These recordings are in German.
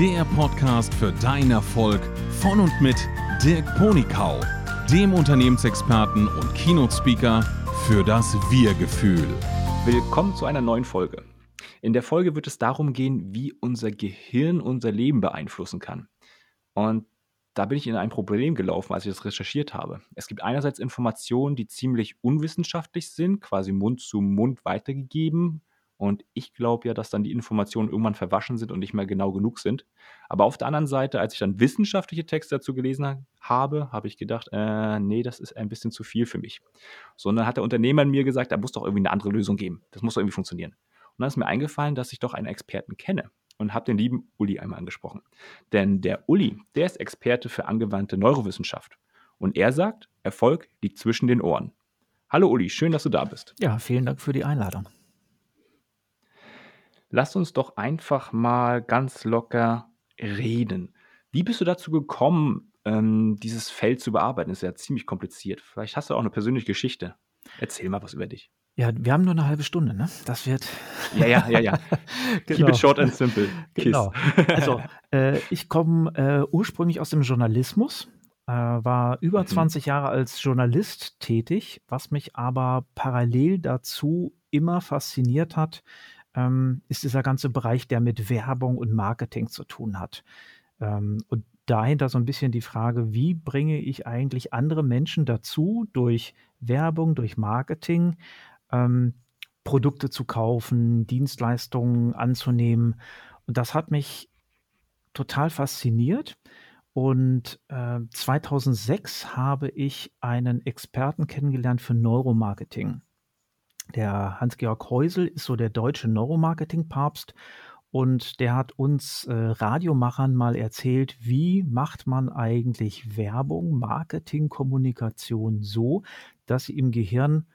der Podcast für deinen Erfolg von und mit Dirk Ponikau, dem Unternehmensexperten und Keynote-Speaker für das Wir-Gefühl. Willkommen zu einer neuen Folge. In der Folge wird es darum gehen, wie unser Gehirn unser Leben beeinflussen kann. Und da bin ich in ein Problem gelaufen, als ich das recherchiert habe. Es gibt einerseits Informationen, die ziemlich unwissenschaftlich sind, quasi Mund zu Mund weitergegeben. Und ich glaube ja, dass dann die Informationen irgendwann verwaschen sind und nicht mehr genau genug sind. Aber auf der anderen Seite, als ich dann wissenschaftliche Texte dazu gelesen habe, habe ich gedacht, äh, nee, das ist ein bisschen zu viel für mich. Sondern hat der Unternehmer mir gesagt, da muss doch irgendwie eine andere Lösung geben. Das muss doch irgendwie funktionieren. Und dann ist mir eingefallen, dass ich doch einen Experten kenne und habe den lieben Uli einmal angesprochen. Denn der Uli, der ist Experte für angewandte Neurowissenschaft. Und er sagt, Erfolg liegt zwischen den Ohren. Hallo Uli, schön, dass du da bist. Ja, vielen Dank für die Einladung. Lass uns doch einfach mal ganz locker reden. Wie bist du dazu gekommen, ähm, dieses Feld zu bearbeiten? Das ist ja ziemlich kompliziert. Vielleicht hast du auch eine persönliche Geschichte. Erzähl mal was über dich. Ja, wir haben nur eine halbe Stunde, ne? Das wird. Ja, ja, ja, ja. genau. Keep it short and simple. Kiss. Genau. Also, äh, ich komme äh, ursprünglich aus dem Journalismus, äh, war über mhm. 20 Jahre als Journalist tätig, was mich aber parallel dazu immer fasziniert hat, ähm, ist dieser ganze Bereich, der mit Werbung und Marketing zu tun hat. Ähm, und dahinter so ein bisschen die Frage, wie bringe ich eigentlich andere Menschen dazu, durch Werbung, durch Marketing, ähm, Produkte zu kaufen, Dienstleistungen anzunehmen. Und das hat mich total fasziniert. Und äh, 2006 habe ich einen Experten kennengelernt für Neuromarketing. Der Hans-Georg Häusel ist so der deutsche Neuromarketing-Papst und der hat uns äh, Radiomachern mal erzählt, wie macht man eigentlich Werbung, Marketing, Kommunikation so, dass sie im Gehirn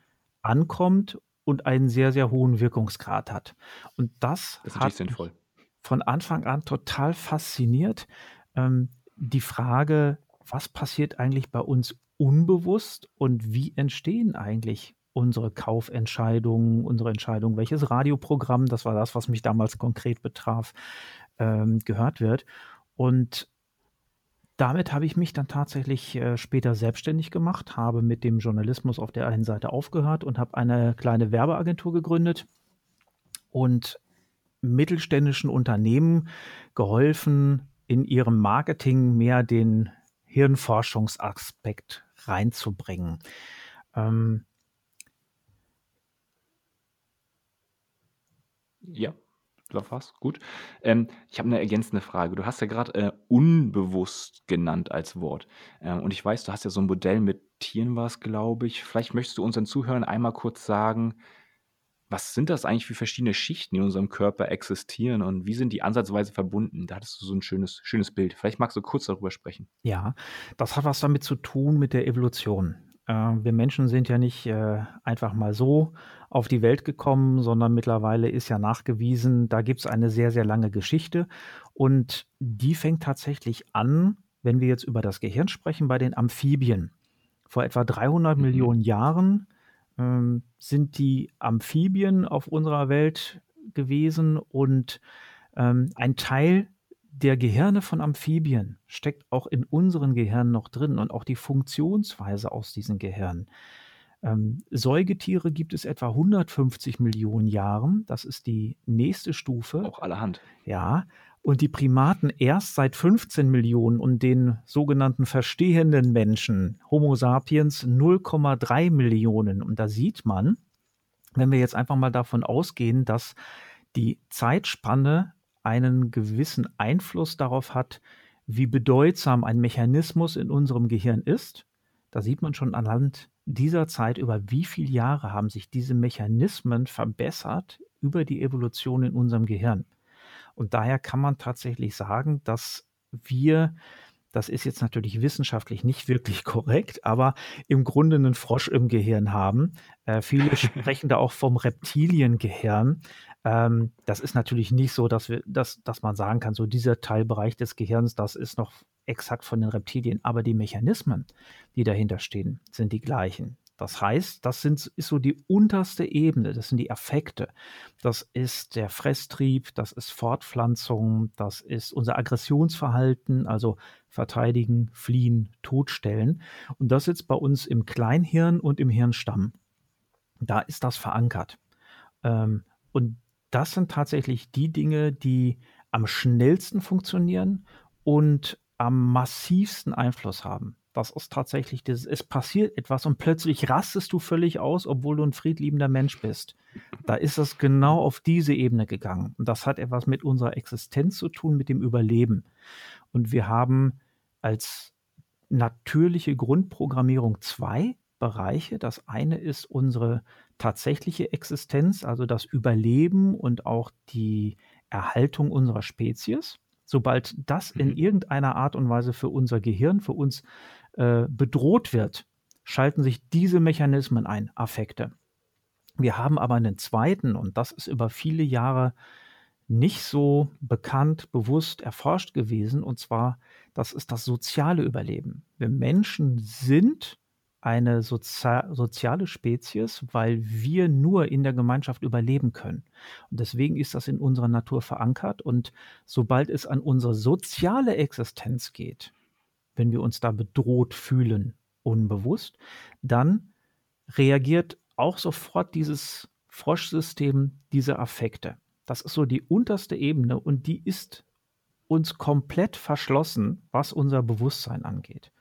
ankommt und einen sehr, sehr hohen Wirkungsgrad hat. Und das, das hat sinnvoll. von Anfang an total fasziniert. Ähm, die Frage, was passiert eigentlich bei uns unbewusst und wie entstehen eigentlich unsere Kaufentscheidungen, unsere Entscheidung, welches Radioprogramm, das war das, was mich damals konkret betraf, ähm, gehört wird. Und damit habe ich mich dann tatsächlich äh, später selbstständig gemacht, habe mit dem Journalismus auf der einen Seite aufgehört und habe eine kleine Werbeagentur gegründet und mittelständischen Unternehmen geholfen, in ihrem Marketing mehr den Hirnforschungsaspekt reinzubringen. Ähm, Ja, war fast gut. Ähm, ich habe eine ergänzende Frage. Du hast ja gerade äh, unbewusst genannt als Wort. Ähm, und ich weiß, du hast ja so ein Modell mit Tieren, war es, glaube ich. Vielleicht möchtest du unseren Zuhörern einmal kurz sagen, was sind das eigentlich für verschiedene Schichten, die in unserem Körper existieren und wie sind die ansatzweise verbunden? Da hattest du so ein schönes, schönes Bild. Vielleicht magst du kurz darüber sprechen. Ja, das hat was damit zu tun mit der Evolution. Äh, wir Menschen sind ja nicht äh, einfach mal so auf die Welt gekommen, sondern mittlerweile ist ja nachgewiesen, da gibt es eine sehr, sehr lange Geschichte. Und die fängt tatsächlich an, wenn wir jetzt über das Gehirn sprechen, bei den Amphibien. Vor etwa 300 mhm. Millionen Jahren ähm, sind die Amphibien auf unserer Welt gewesen und ähm, ein Teil der Gehirne von Amphibien steckt auch in unseren Gehirnen noch drin und auch die Funktionsweise aus diesen Gehirnen. Ähm, Säugetiere gibt es etwa 150 Millionen Jahren. Das ist die nächste Stufe. Auch allerhand. Ja. Und die Primaten erst seit 15 Millionen und den sogenannten verstehenden Menschen, Homo sapiens, 0,3 Millionen. Und da sieht man, wenn wir jetzt einfach mal davon ausgehen, dass die Zeitspanne einen gewissen Einfluss darauf hat, wie bedeutsam ein Mechanismus in unserem Gehirn ist. Da sieht man schon anhand dieser Zeit, über wie viele Jahre haben sich diese Mechanismen verbessert über die Evolution in unserem Gehirn. Und daher kann man tatsächlich sagen, dass wir das ist jetzt natürlich wissenschaftlich nicht wirklich korrekt, aber im Grunde einen Frosch im Gehirn haben. Äh, viele sprechen da auch vom Reptiliengehirn. Ähm, das ist natürlich nicht so, dass, wir, dass, dass man sagen kann, so dieser Teilbereich des Gehirns, das ist noch exakt von den Reptilien. Aber die Mechanismen, die dahinter stehen, sind die gleichen. Das heißt, das sind, ist so die unterste Ebene, das sind die Affekte. Das ist der Fresstrieb, das ist Fortpflanzung, das ist unser Aggressionsverhalten, also verteidigen, fliehen, totstellen. Und das sitzt bei uns im Kleinhirn und im Hirnstamm. Da ist das verankert. Ähm, und das sind tatsächlich die Dinge, die am schnellsten funktionieren und am massivsten Einfluss haben. Das ist tatsächlich das, es passiert etwas und plötzlich rastest du völlig aus, obwohl du ein friedliebender Mensch bist. Da ist es genau auf diese Ebene gegangen. Und das hat etwas mit unserer Existenz zu tun, mit dem Überleben. Und wir haben als natürliche Grundprogrammierung zwei Bereiche. Das eine ist unsere tatsächliche Existenz, also das Überleben und auch die Erhaltung unserer Spezies. Sobald das in mhm. irgendeiner Art und Weise für unser Gehirn, für uns äh, bedroht wird, schalten sich diese Mechanismen ein, Affekte. Wir haben aber einen zweiten, und das ist über viele Jahre nicht so bekannt, bewusst erforscht gewesen, und zwar, das ist das soziale Überleben. Wir Menschen sind eine Sozi soziale Spezies, weil wir nur in der Gemeinschaft überleben können. Und deswegen ist das in unserer Natur verankert. Und sobald es an unsere soziale Existenz geht, wenn wir uns da bedroht fühlen, unbewusst, dann reagiert auch sofort dieses Froschsystem, diese Affekte. Das ist so die unterste Ebene und die ist uns komplett verschlossen, was unser Bewusstsein angeht.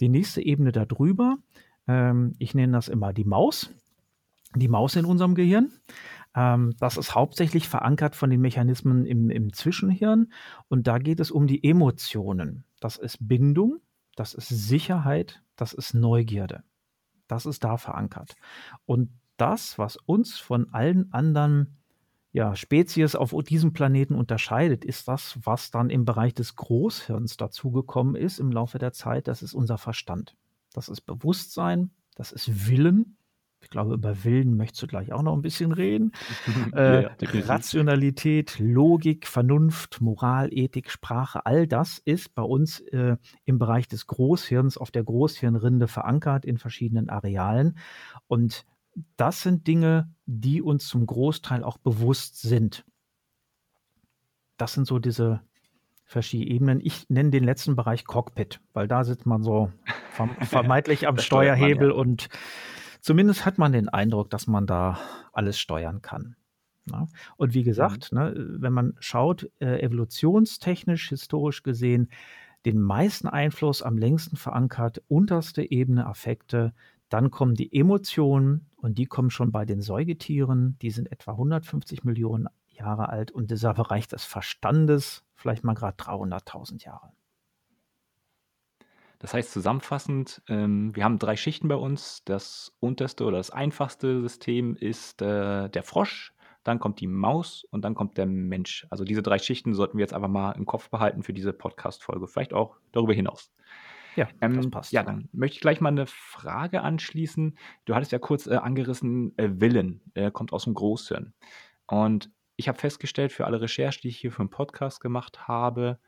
Die nächste Ebene darüber, ähm, ich nenne das immer die Maus, die Maus in unserem Gehirn. Ähm, das ist hauptsächlich verankert von den Mechanismen im, im Zwischenhirn und da geht es um die Emotionen. Das ist Bindung, das ist Sicherheit, das ist Neugierde. Das ist da verankert. Und das, was uns von allen anderen ja, Spezies auf diesem Planeten unterscheidet, ist das, was dann im Bereich des Großhirns dazugekommen ist im Laufe der Zeit. Das ist unser Verstand. Das ist Bewusstsein, das ist Willen. Ich glaube, über Willen möchtest du gleich auch noch ein bisschen reden. äh, ja, Rationalität, Logik, Vernunft, Moral, Ethik, Sprache, all das ist bei uns äh, im Bereich des Großhirns auf der Großhirnrinde verankert in verschiedenen Arealen. Und das sind Dinge, die uns zum Großteil auch bewusst sind. Das sind so diese verschiedenen Ebenen. Ich nenne den letzten Bereich Cockpit, weil da sitzt man so vermeintlich am Steuerhebel man, ja. und zumindest hat man den Eindruck, dass man da alles steuern kann. Ja. Und wie gesagt, mhm. ne, wenn man schaut, äh, evolutionstechnisch, historisch gesehen, den meisten Einfluss am längsten verankert, unterste Ebene Affekte, dann kommen die Emotionen und die kommen schon bei den Säugetieren. Die sind etwa 150 Millionen Jahre alt und dieser Bereich des Verstandes vielleicht mal gerade 300.000 Jahre. Das heißt zusammenfassend, ähm, wir haben drei Schichten bei uns. Das unterste oder das einfachste System ist äh, der Frosch, dann kommt die Maus und dann kommt der Mensch. Also diese drei Schichten sollten wir jetzt einfach mal im Kopf behalten für diese Podcast-Folge, vielleicht auch darüber hinaus. Ja, ähm, das passt. Ja, dann möchte ich gleich mal eine Frage anschließen. Du hattest ja kurz äh, angerissen, äh, Willen äh, kommt aus dem Großhirn. Und ich habe festgestellt, für alle Recherchen, die ich hier für einen Podcast gemacht habe,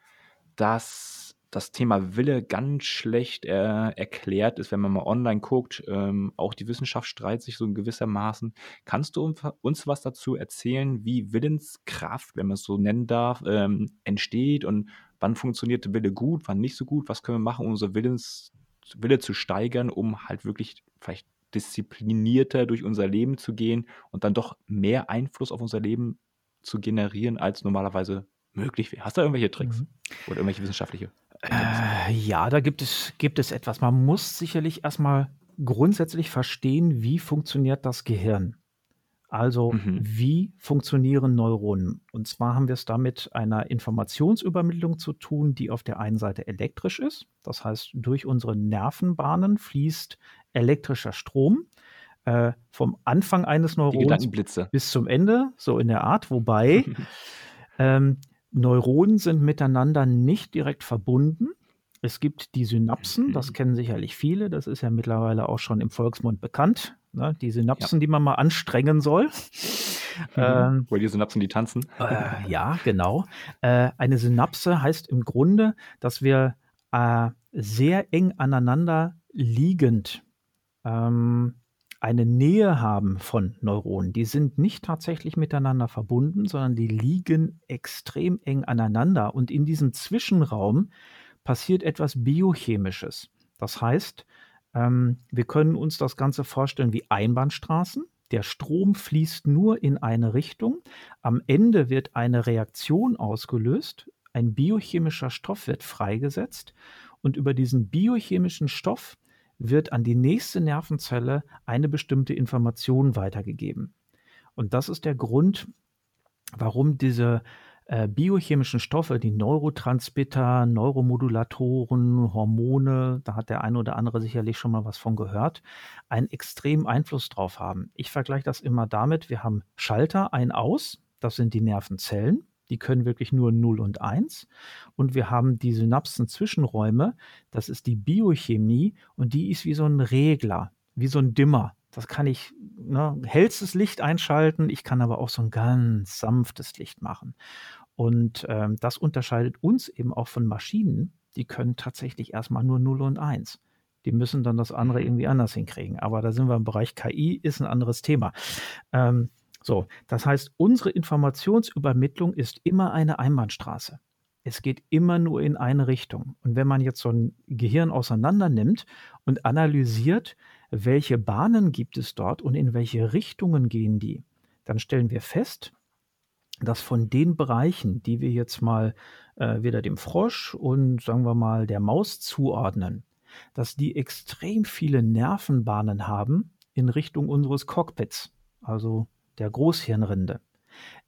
dass das Thema Wille ganz schlecht äh, erklärt ist, wenn man mal online guckt. Ähm, auch die Wissenschaft streitet sich so in gewissermaßen. Kannst du uns was dazu erzählen, wie Willenskraft, wenn man es so nennen darf, ähm, entsteht und wann funktioniert Wille gut, wann nicht so gut? Was können wir machen, um unsere Willens, Wille zu steigern, um halt wirklich vielleicht disziplinierter durch unser Leben zu gehen und dann doch mehr Einfluss auf unser Leben zu generieren, als normalerweise möglich wäre. Hast du irgendwelche Tricks mhm. oder irgendwelche wissenschaftliche? Äh, ja, da gibt es, gibt es etwas. Man muss sicherlich erstmal grundsätzlich verstehen, wie funktioniert das Gehirn. Also mhm. wie funktionieren Neuronen? Und zwar haben wir es da mit einer Informationsübermittlung zu tun, die auf der einen Seite elektrisch ist. Das heißt, durch unsere Nervenbahnen fließt elektrischer Strom äh, vom Anfang eines Neurons bis zum Ende, so in der Art. Wobei ähm, Neuronen sind miteinander nicht direkt verbunden. Es gibt die Synapsen, das mhm. kennen sicherlich viele, das ist ja mittlerweile auch schon im Volksmund bekannt. Ne? Die Synapsen, ja. die man mal anstrengen soll. Mhm. Ähm, Weil die Synapsen, die tanzen. Äh, ja, genau. Äh, eine Synapse heißt im Grunde, dass wir äh, sehr eng aneinander liegend ähm, eine Nähe haben von Neuronen. Die sind nicht tatsächlich miteinander verbunden, sondern die liegen extrem eng aneinander. Und in diesem Zwischenraum passiert etwas Biochemisches. Das heißt, ähm, wir können uns das Ganze vorstellen wie Einbahnstraßen. Der Strom fließt nur in eine Richtung. Am Ende wird eine Reaktion ausgelöst. Ein biochemischer Stoff wird freigesetzt. Und über diesen biochemischen Stoff wird an die nächste Nervenzelle eine bestimmte Information weitergegeben. Und das ist der Grund, warum diese äh, biochemischen Stoffe, die Neurotransmitter, Neuromodulatoren, Hormone, da hat der eine oder andere sicherlich schon mal was von gehört, einen extremen Einfluss drauf haben. Ich vergleiche das immer damit, wir haben Schalter ein aus, das sind die Nervenzellen, die können wirklich nur 0 und 1. Und wir haben die Synapsen-Zwischenräume, das ist die Biochemie und die ist wie so ein Regler, wie so ein Dimmer. Das kann ich ne, hellstes Licht einschalten, ich kann aber auch so ein ganz sanftes Licht machen. Und ähm, das unterscheidet uns eben auch von Maschinen, die können tatsächlich erstmal nur 0 und 1. Die müssen dann das andere irgendwie anders hinkriegen. Aber da sind wir im Bereich KI, ist ein anderes Thema. Ähm, so, das heißt, unsere Informationsübermittlung ist immer eine Einbahnstraße. Es geht immer nur in eine Richtung. Und wenn man jetzt so ein Gehirn auseinander nimmt und analysiert, welche Bahnen gibt es dort und in welche Richtungen gehen die, dann stellen wir fest, dass von den Bereichen, die wir jetzt mal äh, wieder dem Frosch und sagen wir mal der Maus zuordnen, dass die extrem viele Nervenbahnen haben in Richtung unseres Cockpits, also der Großhirnrinde.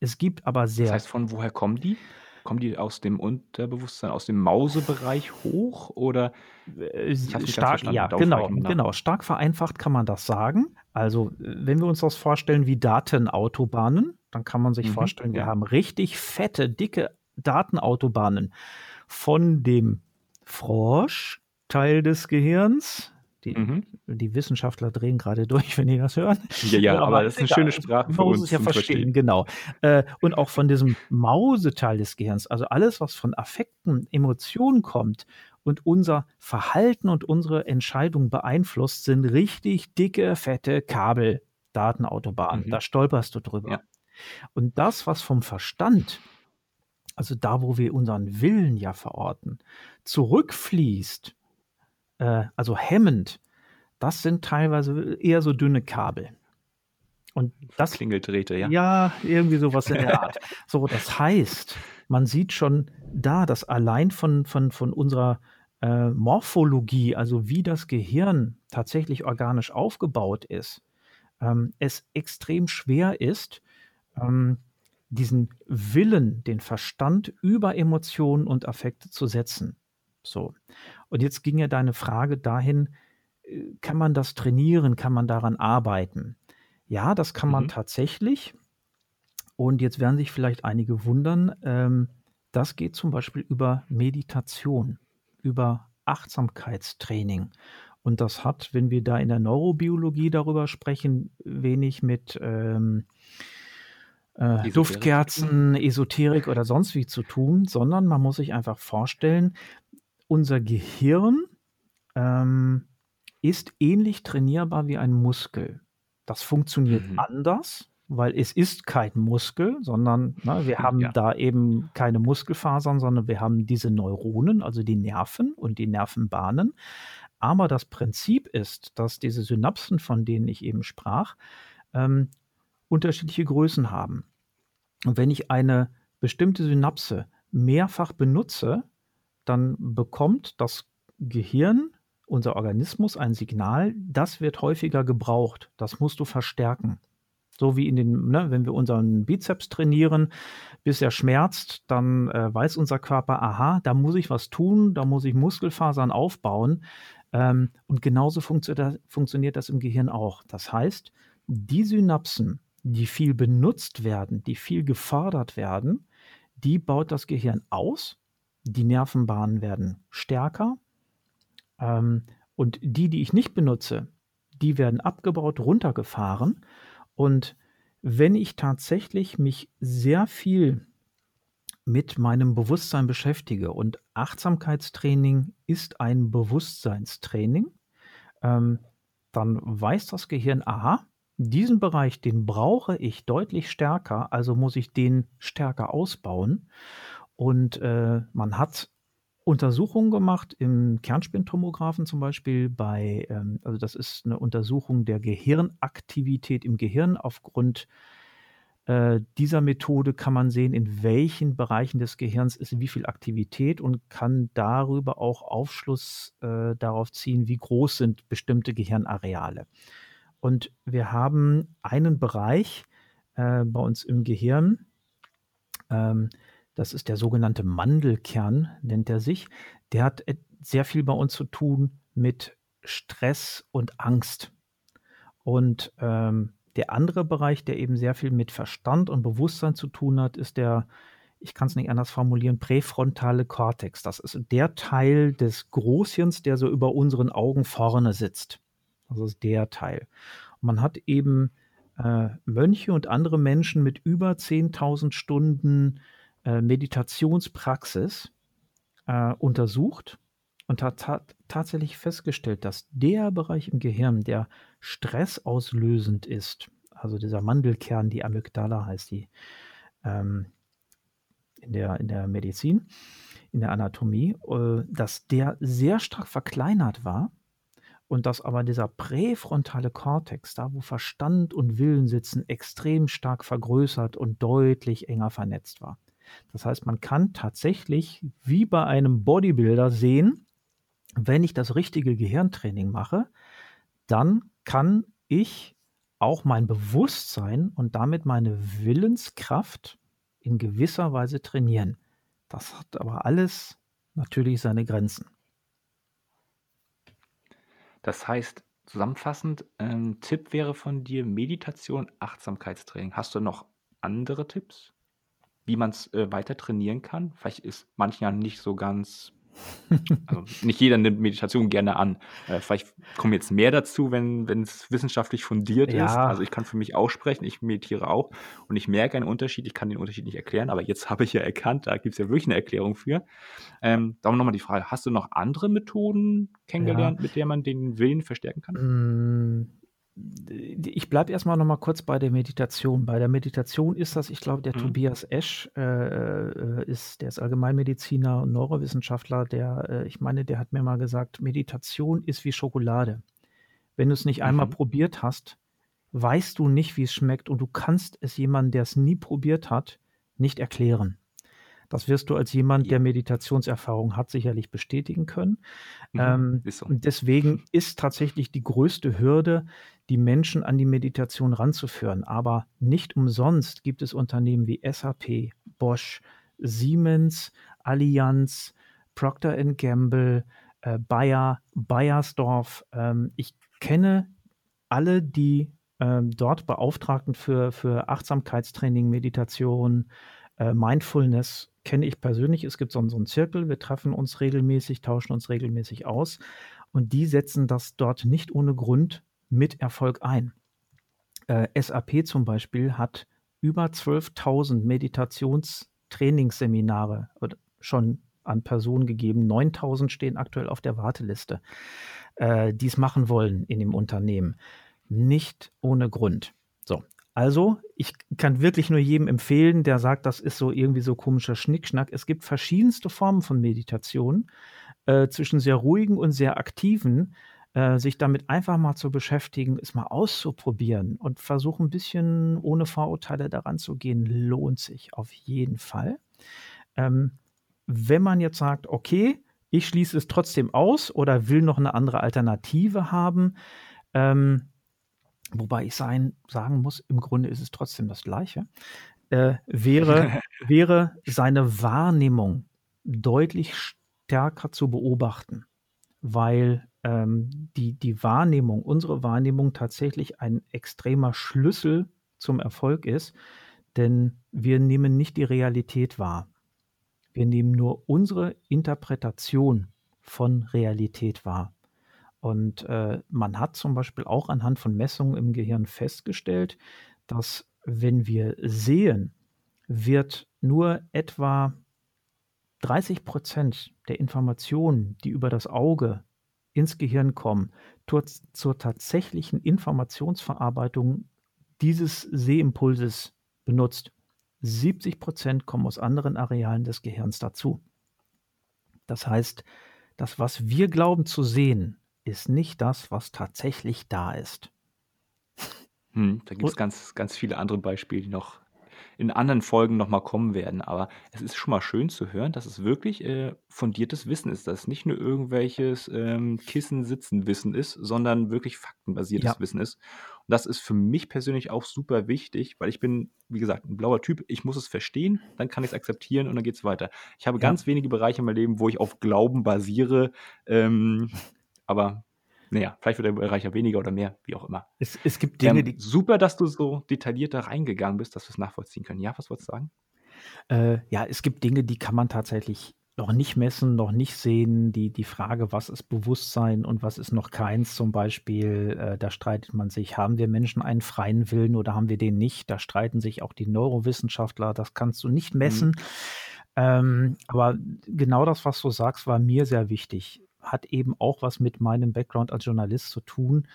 Es gibt aber sehr. Das heißt, von woher kommen die? Kommen die aus dem Unterbewusstsein, aus dem Mausebereich hoch oder äh, stark, ja, genau, genau. Stark vereinfacht kann man das sagen. Also, wenn wir uns das vorstellen wie Datenautobahnen, dann kann man sich mhm, vorstellen, wir ja. haben richtig fette, dicke Datenautobahnen von dem Froschteil des Gehirns, die, mhm. die, Wissenschaftler drehen gerade durch, wenn die das hören. Ja, ja, aber, aber das ist eine schöne Sprache für uns. Es ja verstehen, verstehen, genau. Äh, und auch von diesem Mauseteil des Gehirns, also alles, was von Affekten, Emotionen kommt und unser Verhalten und unsere Entscheidung beeinflusst, sind richtig dicke, fette Kabel, Datenautobahnen. Mhm. Da stolperst du drüber. Ja. Und das, was vom Verstand, also da, wo wir unseren Willen ja verorten, zurückfließt, äh, also hemmend, das sind teilweise eher so dünne Kabel. Und das Klingeldrähte, ja. Ja, irgendwie sowas in der Art. so, das heißt, man sieht schon da, dass allein von, von, von unserer äh, Morphologie, also wie das Gehirn tatsächlich organisch aufgebaut ist, ähm, es extrem schwer ist, ähm, diesen Willen, den Verstand über Emotionen und Affekte zu setzen. So. Und jetzt ging ja deine Frage dahin, äh, kann man das trainieren, kann man daran arbeiten? Ja, das kann man mhm. tatsächlich. Und jetzt werden sich vielleicht einige wundern, ähm, das geht zum Beispiel über Meditation, über Achtsamkeitstraining. Und das hat, wenn wir da in der Neurobiologie darüber sprechen, wenig mit ähm, äh, Duftkerzen, Esoterik oder sonst wie zu tun, sondern man muss sich einfach vorstellen, unser Gehirn ähm, ist ähnlich trainierbar wie ein Muskel. Das funktioniert mhm. anders, weil es ist kein Muskel, sondern ne, wir haben ja. da eben keine Muskelfasern, sondern wir haben diese Neuronen, also die Nerven und die Nervenbahnen. Aber das Prinzip ist, dass diese Synapsen, von denen ich eben sprach, ähm, unterschiedliche Größen haben. Und wenn ich eine bestimmte Synapse mehrfach benutze, dann bekommt das Gehirn, unser Organismus ein Signal, das wird häufiger gebraucht. Das musst du verstärken. So wie in den, ne, wenn wir unseren Bizeps trainieren, bis er schmerzt, dann äh, weiß unser Körper, aha, da muss ich was tun, da muss ich Muskelfasern aufbauen. Ähm, und genauso funktio funktioniert das im Gehirn auch. Das heißt, die Synapsen, die viel benutzt werden, die viel gefordert werden, die baut das Gehirn aus die Nervenbahnen werden stärker ähm, und die, die ich nicht benutze, die werden abgebaut, runtergefahren. Und wenn ich tatsächlich mich sehr viel mit meinem Bewusstsein beschäftige und Achtsamkeitstraining ist ein Bewusstseinstraining, ähm, dann weiß das Gehirn, aha, diesen Bereich, den brauche ich deutlich stärker, also muss ich den stärker ausbauen. Und äh, man hat Untersuchungen gemacht im Kernspintomographen zum Beispiel bei, ähm, also das ist eine Untersuchung der Gehirnaktivität im Gehirn aufgrund äh, dieser Methode kann man sehen, in welchen Bereichen des Gehirns ist wie viel Aktivität und kann darüber auch Aufschluss äh, darauf ziehen, wie groß sind bestimmte Gehirnareale. Und wir haben einen Bereich äh, bei uns im Gehirn, ähm, das ist der sogenannte Mandelkern, nennt er sich. Der hat sehr viel bei uns zu tun mit Stress und Angst. Und ähm, der andere Bereich, der eben sehr viel mit Verstand und Bewusstsein zu tun hat, ist der, ich kann es nicht anders formulieren, präfrontale Kortex. Das ist der Teil des Großhirns, der so über unseren Augen vorne sitzt. Das ist der Teil. Man hat eben äh, Mönche und andere Menschen mit über 10.000 Stunden äh, Meditationspraxis äh, untersucht und hat, tatsächlich festgestellt, dass der Bereich im Gehirn, der stressauslösend ist, also dieser Mandelkern, die Amygdala heißt die ähm, in, der, in der Medizin, in der Anatomie, äh, dass der sehr stark verkleinert war und dass aber dieser präfrontale Kortex, da wo Verstand und Willen sitzen, extrem stark vergrößert und deutlich enger vernetzt war. Das heißt, man kann tatsächlich wie bei einem Bodybuilder sehen, wenn ich das richtige Gehirntraining mache, dann kann ich auch mein Bewusstsein und damit meine Willenskraft in gewisser Weise trainieren. Das hat aber alles natürlich seine Grenzen. Das heißt, zusammenfassend, ein Tipp wäre von dir Meditation, Achtsamkeitstraining. Hast du noch andere Tipps, wie man es äh, weiter trainieren kann? Vielleicht ist manchmal nicht so ganz also nicht jeder nimmt Meditation gerne an. Äh, vielleicht kommen jetzt mehr dazu, wenn es wissenschaftlich fundiert ja. ist. Also ich kann für mich auch sprechen, ich meditiere auch und ich merke einen Unterschied. Ich kann den Unterschied nicht erklären, aber jetzt habe ich ja erkannt, da gibt es ja wirklich eine Erklärung für. Ähm, darum nochmal die Frage, hast du noch andere Methoden kennengelernt, ja. mit der man den Willen verstärken kann? Ich bleibe erstmal noch mal kurz bei der Meditation. Bei der Meditation ist das, ich glaube, der mhm. Tobias Esch äh, äh, ist, der ist Allgemeinmediziner und Neurowissenschaftler, der, äh, ich meine, der hat mir mal gesagt, Meditation ist wie Schokolade. Wenn du es nicht mhm. einmal probiert hast, weißt du nicht, wie es schmeckt und du kannst es jemandem, der es nie probiert hat, nicht erklären. Das wirst du als jemand, der Meditationserfahrung hat, sicherlich bestätigen können. Mhm, ähm, so. Deswegen ist tatsächlich die größte Hürde, die Menschen an die Meditation ranzuführen. Aber nicht umsonst gibt es Unternehmen wie SAP, Bosch, Siemens, Allianz, Procter Gamble, äh, Bayer, Bayersdorf. Ähm, ich kenne alle die ähm, dort Beauftragten für, für Achtsamkeitstraining, Meditation, äh, Mindfulness kenne ich persönlich. Es gibt so, so einen Zirkel, wir treffen uns regelmäßig, tauschen uns regelmäßig aus und die setzen das dort nicht ohne Grund mit Erfolg ein. Äh, SAP zum Beispiel hat über 12.000 Meditationstrainingsseminare schon an Personen gegeben. 9.000 stehen aktuell auf der Warteliste, äh, die es machen wollen in dem Unternehmen. Nicht ohne Grund. So, also, ich kann wirklich nur jedem empfehlen, der sagt, das ist so irgendwie so komischer Schnickschnack. Es gibt verschiedenste Formen von Meditation, äh, zwischen sehr ruhigen und sehr aktiven. Äh, sich damit einfach mal zu beschäftigen, es mal auszuprobieren und versuchen, ein bisschen ohne Vorurteile daran zu gehen, lohnt sich auf jeden Fall. Ähm, wenn man jetzt sagt, okay, ich schließe es trotzdem aus oder will noch eine andere Alternative haben, ähm, wobei ich sein, sagen muss, im Grunde ist es trotzdem das Gleiche, äh, wäre, wäre seine Wahrnehmung deutlich stärker zu beobachten, weil ähm, die, die Wahrnehmung, unsere Wahrnehmung tatsächlich ein extremer Schlüssel zum Erfolg ist, denn wir nehmen nicht die Realität wahr. Wir nehmen nur unsere Interpretation von Realität wahr. Und äh, man hat zum Beispiel auch anhand von Messungen im Gehirn festgestellt, dass wenn wir sehen, wird nur etwa 30 Prozent der Informationen, die über das Auge ins Gehirn kommen, zur, zur tatsächlichen Informationsverarbeitung dieses Sehimpulses benutzt. 70 Prozent kommen aus anderen Arealen des Gehirns dazu. Das heißt, das, was wir glauben zu sehen, ist nicht das, was tatsächlich da ist. Hm, da gibt es ganz, ganz viele andere Beispiele, die noch in anderen Folgen nochmal kommen werden. Aber es ist schon mal schön zu hören, dass es wirklich äh, fundiertes Wissen ist, dass es nicht nur irgendwelches ähm, Kissen-Sitzen-Wissen ist, sondern wirklich faktenbasiertes Ja, Wissen ist. Und das ist für mich persönlich auch super wichtig, weil ich bin, wie gesagt, ein blauer Typ. Ich muss es verstehen, dann kann ich es akzeptieren und dann geht es weiter. Ich habe ja. ganz wenige Bereiche in meinem Leben, wo ich auf Glauben basiere. Ähm, aber naja, vielleicht wird der Bereich ja weniger oder mehr, wie auch immer. Es, es gibt Dinge, Ähm, die super, dass du so detailliert da reingegangen bist, dass wir es nachvollziehen können. Ja, was wolltest du sagen? Äh, ja, es gibt Dinge, die kann man tatsächlich noch nicht messen, noch nicht sehen. Die, die Frage, was ist Bewusstsein und was ist noch keins zum Beispiel, äh, da streitet man sich, haben wir Menschen einen freien Willen oder haben wir den nicht? Da streiten sich auch die Neurowissenschaftler, das kannst du nicht Mhm. messen. Ähm, aber genau das, was du sagst, war mir sehr wichtig. Hat eben auch was mit meinem Background als Journalist zu tun.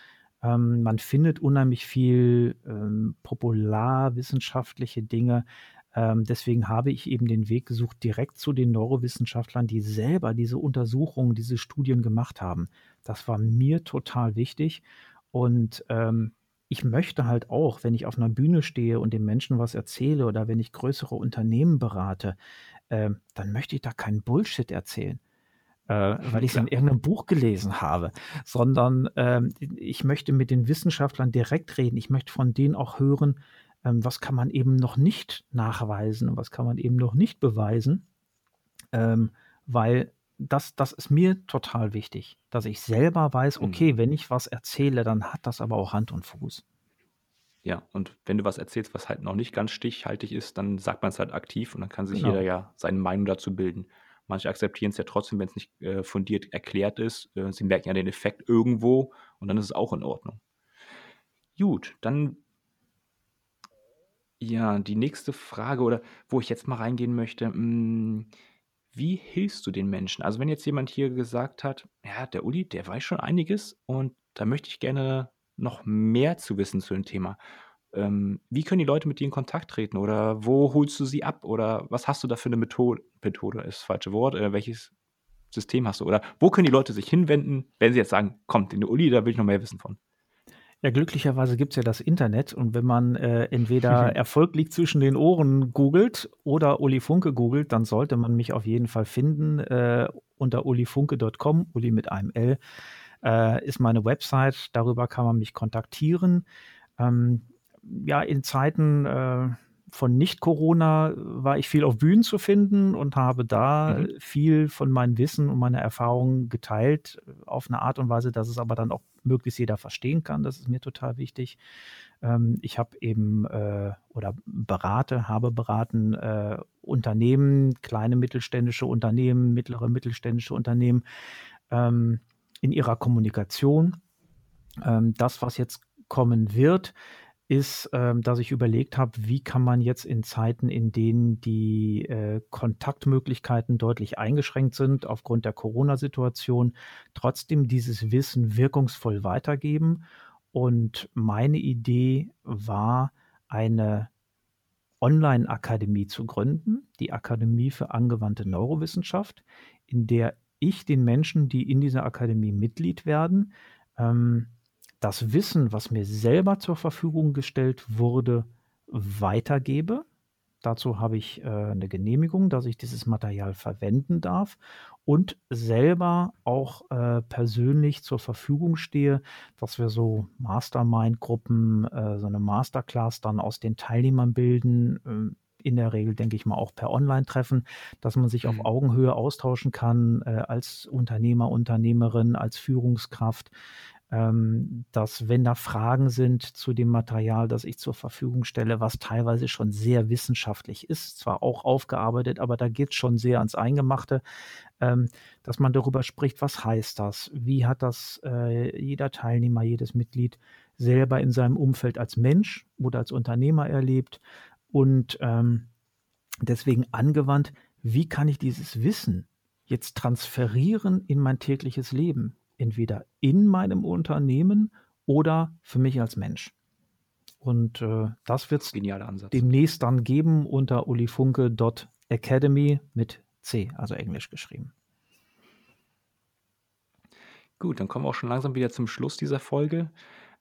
Ähm, man findet unheimlich viel ähm, popularwissenschaftliche Dinge. Ähm, deswegen habe ich eben den Weg gesucht, direkt zu den Neurowissenschaftlern, die selber diese Untersuchungen, diese Studien gemacht haben. Das war mir total wichtig. Und ähm, ich möchte halt auch, wenn ich auf einer Bühne stehe und den Menschen was erzähle oder wenn ich größere Unternehmen berate, ähm, dann möchte ich da keinen Bullshit erzählen äh, weil ich es in irgendeinem Buch gelesen habe, sondern ähm, ich möchte mit den Wissenschaftlern direkt reden. Ich möchte von denen auch hören, ähm, was kann man eben noch nicht nachweisen und was kann man eben noch nicht beweisen, ähm, weil das, das ist mir total wichtig, dass ich selber weiß, Mhm. okay, wenn ich was erzähle, dann hat das aber auch Hand und Fuß. Ja, und wenn du was erzählst, was halt noch nicht ganz stichhaltig ist, dann sagt man es halt aktiv und dann kann sich Genau. jeder ja seine Meinung dazu bilden. Manche akzeptieren es ja trotzdem, wenn es nicht äh, fundiert erklärt ist. Äh, sie merken ja den Effekt irgendwo und dann ist es auch in Ordnung. Gut, dann ja, die nächste Frage oder wo ich jetzt mal reingehen möchte, mh, wie hilfst du den Menschen? Also wenn jetzt jemand hier gesagt hat, ja, der Uli, der weiß schon einiges und da möchte ich gerne noch mehr zu wissen zu dem Thema. Ähm, wie können die Leute mit dir in Kontakt treten oder wo holst du sie ab oder was hast du da für eine Methode? Methode ist das falsche Wort. Äh, welches System hast du? Oder wo können die Leute sich hinwenden, wenn sie jetzt sagen, kommt, den Uli, da will ich noch mehr wissen von. Ja, glücklicherweise gibt es ja das Internet und wenn man äh, entweder Erfolg liegt zwischen den Ohren googelt oder Uli Funke googelt, dann sollte man mich auf jeden Fall finden äh, unter ulifunke.com, Uli mit einem L, äh, ist meine Website, darüber kann man mich kontaktieren. Ähm, ja, in Zeiten äh, von Nicht-Corona war ich viel auf Bühnen zu finden und habe da Mhm. viel von meinem Wissen und meiner Erfahrungen geteilt, äh, auf eine Art und Weise, dass es aber dann auch möglichst jeder verstehen kann. Das ist mir total wichtig. Ähm, ich habe eben äh, oder berate, habe beraten äh, Unternehmen, kleine mittelständische Unternehmen, mittlere mittelständische Unternehmen ähm, in ihrer Kommunikation. Ähm, das, was jetzt kommen wird, ist, ähm, dass ich überlegt habe, wie kann man jetzt in Zeiten, in denen die äh, Kontaktmöglichkeiten deutlich eingeschränkt sind aufgrund der Corona-Situation, trotzdem dieses Wissen wirkungsvoll weitergeben. Und meine Idee war, eine Online-Akademie zu gründen, die Akademie für angewandte Neurowissenschaft, in der ich den Menschen, die in dieser Akademie Mitglied werden, ähm, das Wissen, was mir selber zur Verfügung gestellt wurde, weitergebe. Dazu habe ich äh, eine Genehmigung, dass ich dieses Material verwenden darf und selber auch äh, persönlich zur Verfügung stehe, dass wir so Mastermind-Gruppen, äh, so eine Masterclass dann aus den Teilnehmern bilden. ähm, in der Regel, denke ich mal, auch per Online-Treffen, dass man sich auf Mhm. Augenhöhe austauschen kann äh, als Unternehmer, Unternehmerin, als Führungskraft ähm, dass wenn da Fragen sind zu dem Material, das ich zur Verfügung stelle, was teilweise schon sehr wissenschaftlich ist, zwar auch aufgearbeitet, aber da geht es schon sehr ans Eingemachte, ähm, dass man darüber spricht, was heißt das, wie hat das äh, jeder Teilnehmer, jedes Mitglied selber in seinem Umfeld als Mensch oder als Unternehmer erlebt und ähm, deswegen angewandt, wie kann ich dieses Wissen jetzt transferieren in mein tägliches Leben? Entweder in meinem Unternehmen oder für mich als Mensch. Und äh, das wird es demnächst dann geben unter ulifunke.academy mit C, also Englisch geschrieben. Gut, dann kommen wir auch schon langsam wieder zum Schluss dieser Folge.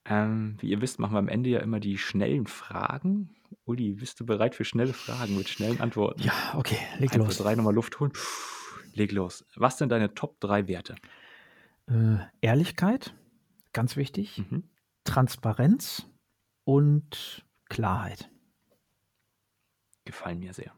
Ähm, wie ihr wisst, machen wir am Ende ja immer die schnellen Fragen. Uli, bist du bereit für schnelle Fragen mit schnellen Antworten? Ja, okay, leg Einfach los. drei nochmal Luft holen. Puh, leg los. Was sind deine Top 3 Werte? Äh, Ehrlichkeit, ganz wichtig. Mhm. Transparenz und Klarheit. Gefallen mir sehr.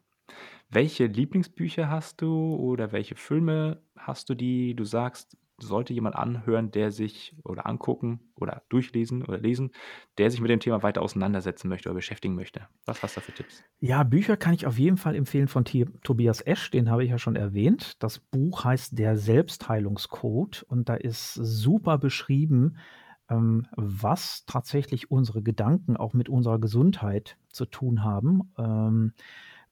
Welche Lieblingsbücher hast du oder welche Filme hast du, die du sagst, sollte jemand anhören, der sich oder angucken oder durchlesen oder lesen, der sich mit dem Thema weiter auseinandersetzen möchte oder beschäftigen möchte? Was hast du für Tipps? Ja, Bücher kann ich auf jeden Fall empfehlen von T Tobias Esch, den habe ich ja schon erwähnt. Das Buch heißt Der Selbstheilungscode und da ist super beschrieben, ähm, was tatsächlich unsere Gedanken auch mit unserer Gesundheit zu tun haben.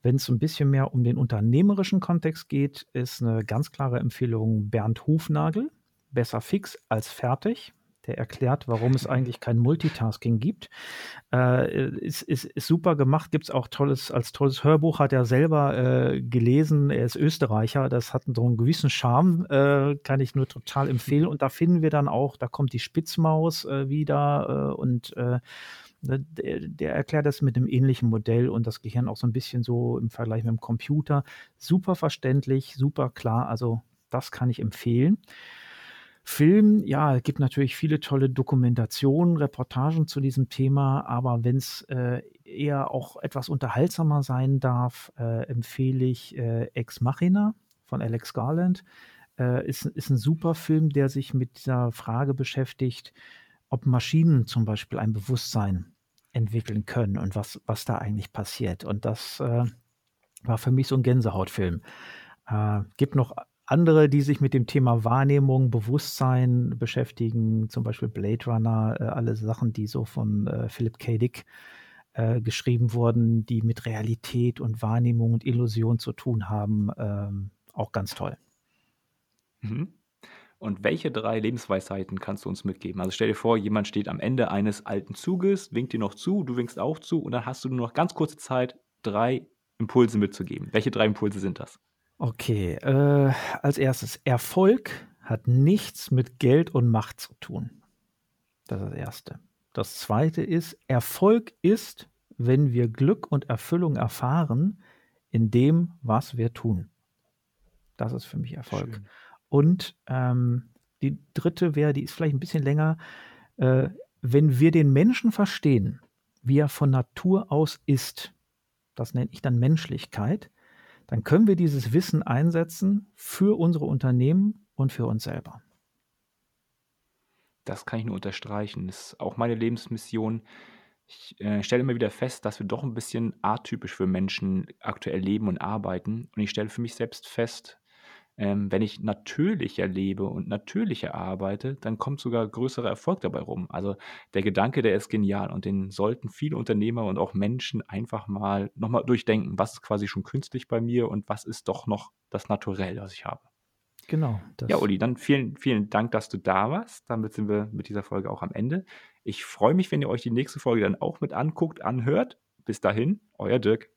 Wenn es ein bisschen mehr um den unternehmerischen Kontext geht, ist eine ganz klare Empfehlung Bernd Hufnagel. Besser fix als fertig. Der erklärt, warum es eigentlich kein Multitasking gibt. Äh, ist, ist, ist super gemacht, gibt es auch tolles, als tolles Hörbuch, hat er selber äh, gelesen. Er ist Österreicher, das hat so einen gewissen Charme, äh, kann ich nur total empfehlen. Und da finden wir dann auch, da kommt die Spitzmaus äh, wieder äh, und äh, der, der, erklärt das mit einem ähnlichen Modell und das Gehirn auch so ein bisschen so im Vergleich mit dem Computer. Super verständlich, super klar. Also das kann ich empfehlen. Film, ja, es gibt natürlich viele tolle Dokumentationen, Reportagen zu diesem Thema, aber wenn es äh, eher auch etwas unterhaltsamer sein darf, äh, empfehle ich äh, Ex Machina von Alex Garland. Äh, ist, ist ein super Film, der sich mit dieser Frage beschäftigt, ob Maschinen zum Beispiel ein Bewusstsein entwickeln können und was, was da eigentlich passiert. Und das äh, war für mich so ein Gänsehautfilm. Äh, gibt noch andere, die sich mit dem Thema Wahrnehmung, Bewusstsein beschäftigen, zum Beispiel Blade Runner, äh, alle Sachen, die so von äh, Philip K. Dick äh, geschrieben wurden, die mit Realität und Wahrnehmung und Illusion zu tun haben, ähm, auch ganz toll. Mhm. Und welche drei Lebensweisheiten kannst du uns mitgeben? Also stell dir vor, jemand steht am Ende eines alten Zuges, winkt dir noch zu, du winkst auch zu und dann hast du nur noch ganz kurze Zeit, drei Impulse mitzugeben. Welche drei Impulse sind das? Okay, äh, als erstes, Erfolg hat nichts mit Geld und Macht zu tun. Das ist das Erste. Das Zweite ist, Erfolg ist, wenn wir Glück und Erfüllung erfahren in dem, was wir tun. Das ist für mich Erfolg. Schön. Und ähm, die dritte wäre, die ist vielleicht ein bisschen länger, äh, wenn wir den Menschen verstehen, wie er von Natur aus ist, das nenne ich dann Menschlichkeit, dann können wir dieses Wissen einsetzen für unsere Unternehmen und für uns selber. Das kann ich nur unterstreichen. Das ist auch meine Lebensmission. Ich äh, stelle immer wieder fest, dass wir doch ein bisschen atypisch für Menschen aktuell leben und arbeiten. Und ich stelle für mich selbst fest, ähm, wenn ich natürlicher lebe und natürlicher arbeite, dann kommt sogar größerer Erfolg dabei rum. Also der Gedanke, der ist genial und den sollten viele Unternehmer und auch Menschen einfach mal nochmal durchdenken, was ist quasi schon künstlich bei mir und was ist doch noch das Naturell, was ich habe. Genau. Ja, Uli, dann vielen, vielen Dank, dass du da warst. Damit sind wir mit dieser Folge auch am Ende. Ich freue mich, wenn ihr euch die nächste Folge dann auch mit anguckt, anhört. Bis dahin, euer Dirk.